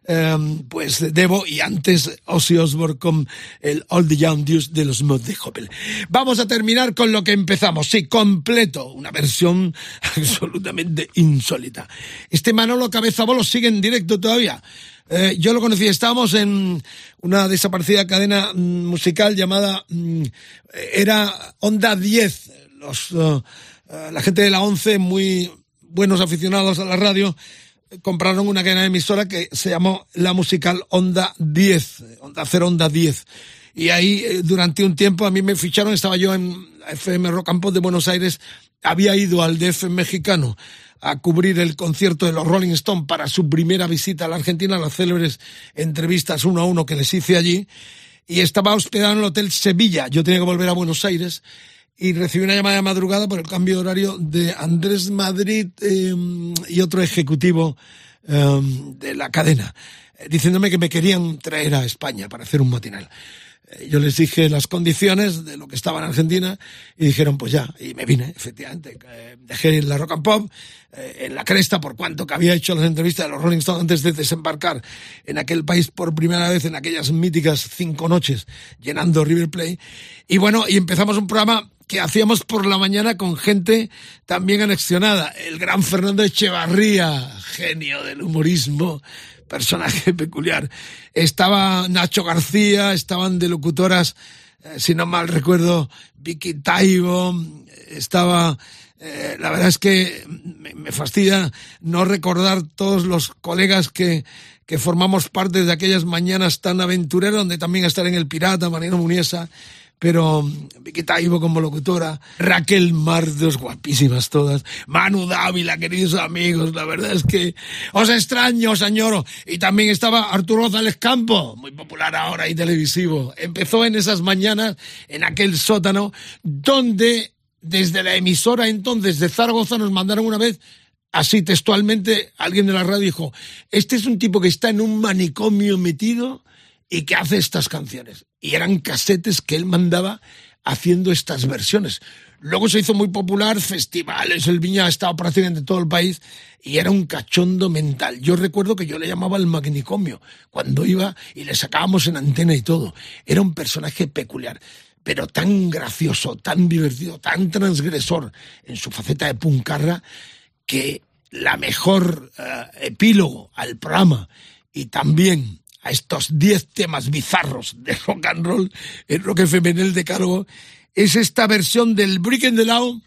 um, pues Debo y antes Ozzy Osbourne con el All the Young Dudes de los Mod de Hopel. Vamos a terminar con lo que empezamos, sí, completo, una versión [LAUGHS] absolutamente insólita. Este Manolo Cabezabolo sigue en directo todavía. Eh, yo lo conocí, estábamos en una desaparecida cadena mm, musical llamada, mm, era Onda 10, los, uh, la gente de la 11, muy buenos aficionados a la radio, compraron una cadena emisora que se llamó la musical Onda 10, Onda 0 Onda 10. Y ahí, eh, durante un tiempo, a mí me ficharon, estaba yo en FM Rock Pop de Buenos Aires, había ido al DF mexicano a cubrir el concierto de los Rolling Stones para su primera visita a la Argentina, las célebres entrevistas uno a uno que les hice allí, y estaba hospedado en el Hotel Sevilla. Yo tenía que volver a Buenos Aires y recibí una llamada de madrugada por el cambio de horario de Andrés Madrid eh, y otro ejecutivo eh, de la cadena, diciéndome que me querían traer a España para hacer un matinal yo les dije las condiciones de lo que estaba en Argentina y dijeron pues ya, y me vine, efectivamente. Dejé la Rock and Pop eh, en la cresta por cuanto que había hecho las entrevistas de los Rolling Stones antes de desembarcar en aquel país por primera vez en aquellas míticas cinco noches llenando River Plate. Y bueno, y empezamos un programa que hacíamos por la mañana con gente también anexionada. El gran Fernando Echevarría, genio del humorismo, personaje [LAUGHS] peculiar. Estaba Nacho García, estaban de locutoras, eh, si no mal recuerdo, Vicky Taibo, estaba... Eh, la verdad es que me, me, fastidia no recordar todos los colegas que, que formamos parte de aquellas mañanas tan aventureras, donde también estar en El Pirata, Mariano Muniesa, pero Vicky Taibo como locutora, Raquel Mardos, guapísimas todas, Manu Dávila, queridos amigos, la verdad es que os extraño, os. Y también estaba Arturo González Campo, muy popular ahora y televisivo. Empezó en esas mañanas, en aquel sótano, donde desde la emisora entonces de Zaragoza nos mandaron una vez así textualmente, alguien de la radio dijo, este es un tipo que está en un manicomio metido y que hace estas canciones. Y eran casetes que él mandaba haciendo estas versiones. Luego se hizo muy popular, festivales, el Viña estaba prácticamente en todo el país y era un cachondo mental. Yo recuerdo que yo le llamaba el magnicomio cuando iba y le sacábamos en antena y todo. Era un personaje peculiar, pero tan gracioso, tan divertido, tan transgresor en su faceta de puncarra que la mejor uh, epílogo al programa y también a estos 10 temas bizarros de rock and roll en Rock FM en el decálogo es esta versión del Brick and the Law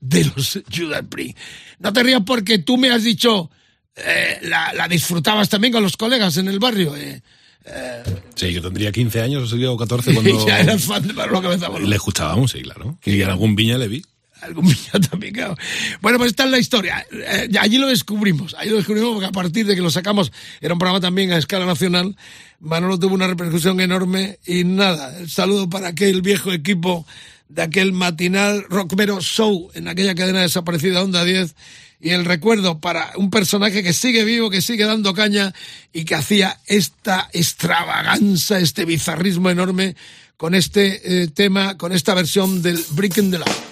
de los Judas Priest. No te rías porque tú me has dicho eh, la, la, disfrutabas también con los colegas en el barrio. Eh, eh. Sí, yo tendría 15 años o 14 [LAUGHS] cuando... ya eras fan de Pablo Cabeza Le escuchábamos, sí, claro. Y en algún viña le vi algún [LAUGHS] millón también. Bueno, pues esta es la historia. Eh, allí lo descubrimos. Allí lo descubrimos porque a partir de que lo sacamos, era un programa también a escala nacional. Manolo tuvo una repercusión enorme y nada, el saludo para aquel viejo equipo de aquel matinal Rockmero Show en aquella cadena desaparecida Onda 10 y el recuerdo para un personaje que sigue vivo, que sigue dando caña y que hacía esta extravaganza, este bizarrismo enorme con este eh, tema, con esta versión del Breaking the Law.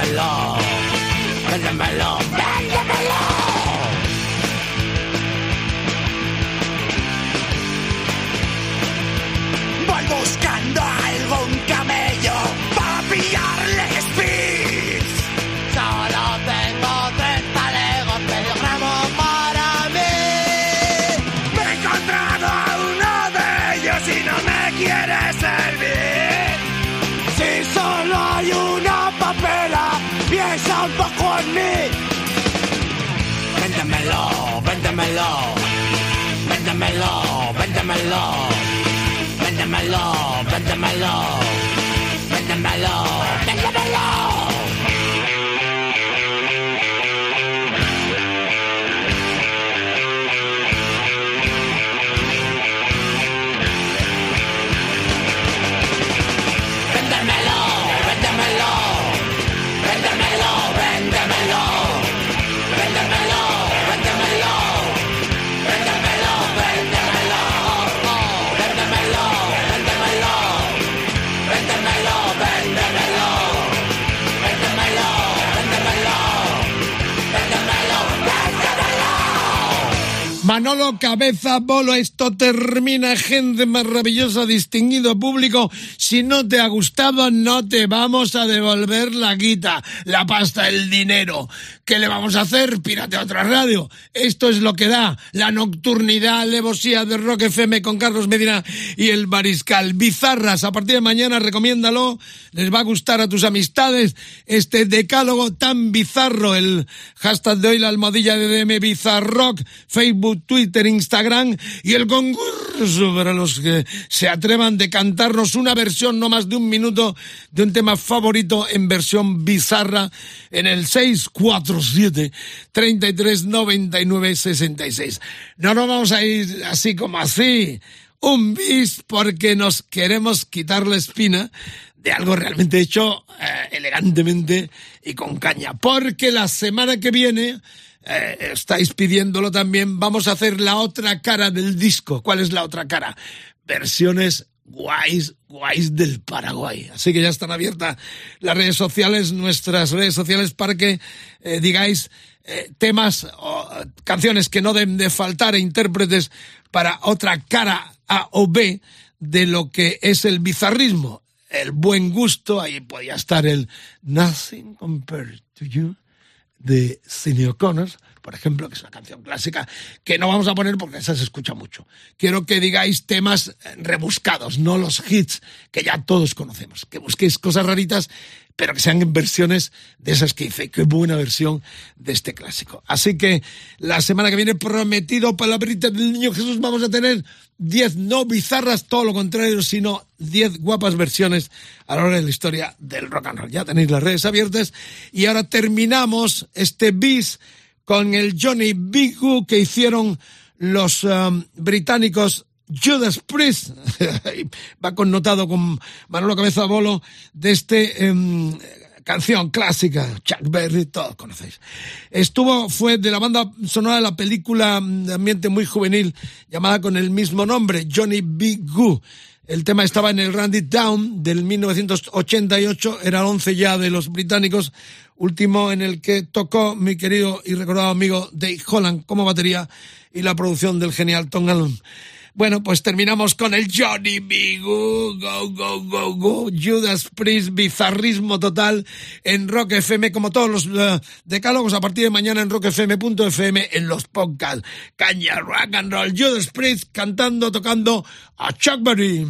Véndemelo, véndemelo, véndemelo, véndemelo, véndemelo, véndemelo, véndemelo, véndemelo, Manolo Cabeza Bolo, esto termina, gente maravillosa, distinguido público. Si no te ha gustado, no te vamos a devolver la guita, la pasta, el dinero. ¿Qué le vamos a hacer? Pírate a otra radio. Esto es lo que da la nocturnidad, alevosía de Rock FM con Carlos Medina y el Mariscal. Bizarras, a partir de mañana, recomiéndalo. Les va a gustar a tus amistades este decálogo tan bizarro. El hashtag de hoy, la almohadilla de DM Bizarrock, Facebook, Twitter, Instagram y el concurso para los que se atrevan de cantarnos una versión no más de un minuto de un tema favorito en versión bizarra en el 647 33 99 66. No nos vamos a ir así como así. Un bis porque nos queremos quitar la espina de algo realmente hecho eh, elegantemente y con caña. Porque la semana que viene, eh, estáis pidiéndolo también, vamos a hacer la otra cara del disco. ¿Cuál es la otra cara? Versiones guays, guays del Paraguay. Así que ya están abiertas las redes sociales, nuestras redes sociales, para que eh, digáis eh, temas o canciones que no deben de faltar e intérpretes para otra cara A o B de lo que es el bizarrismo. El buen gusto, ahí podía estar el Nothing Compared to You de Sidney O'Connor, por ejemplo, que es una canción clásica que no vamos a poner porque esa se escucha mucho. Quiero que digáis temas eh, rebuscados, no los hits que ya todos conocemos. Que busquéis cosas raritas, pero que sean versiones de esas que hice. Qué buena versión de este clásico. Así que la semana que viene, prometido palabrita del niño Jesús, vamos a tener 10 no bizarras, todo lo contrario, sino 10 guapas versiones a lo largo de la historia del rock and roll. Ya tenéis las redes abiertas y ahora terminamos este bis con el Johnny Bigu que hicieron los um, británicos Judas Priest, [LAUGHS] va connotado con Manolo Cabeza Bolo, de este em, canción clásica, Chuck Berry, todos conocéis. Estuvo, fue de la banda sonora de la película de ambiente muy juvenil llamada con el mismo nombre, Johnny B. Goo. El tema estaba en el Randy Down del 1988, era el 11 ya de los británicos, último en el que tocó mi querido y recordado amigo Dave Holland como batería y la producción del genial Tom Allen. Bueno, pues terminamos con el Johnny B. Go, go, go, go, Judas Priest, bizarrismo total en Rock FM, como todos los uh, decálogos a partir de mañana en rockfm.fm en los podcasts. Caña, rock and roll, Judas Priest cantando, tocando a Chuck Berry.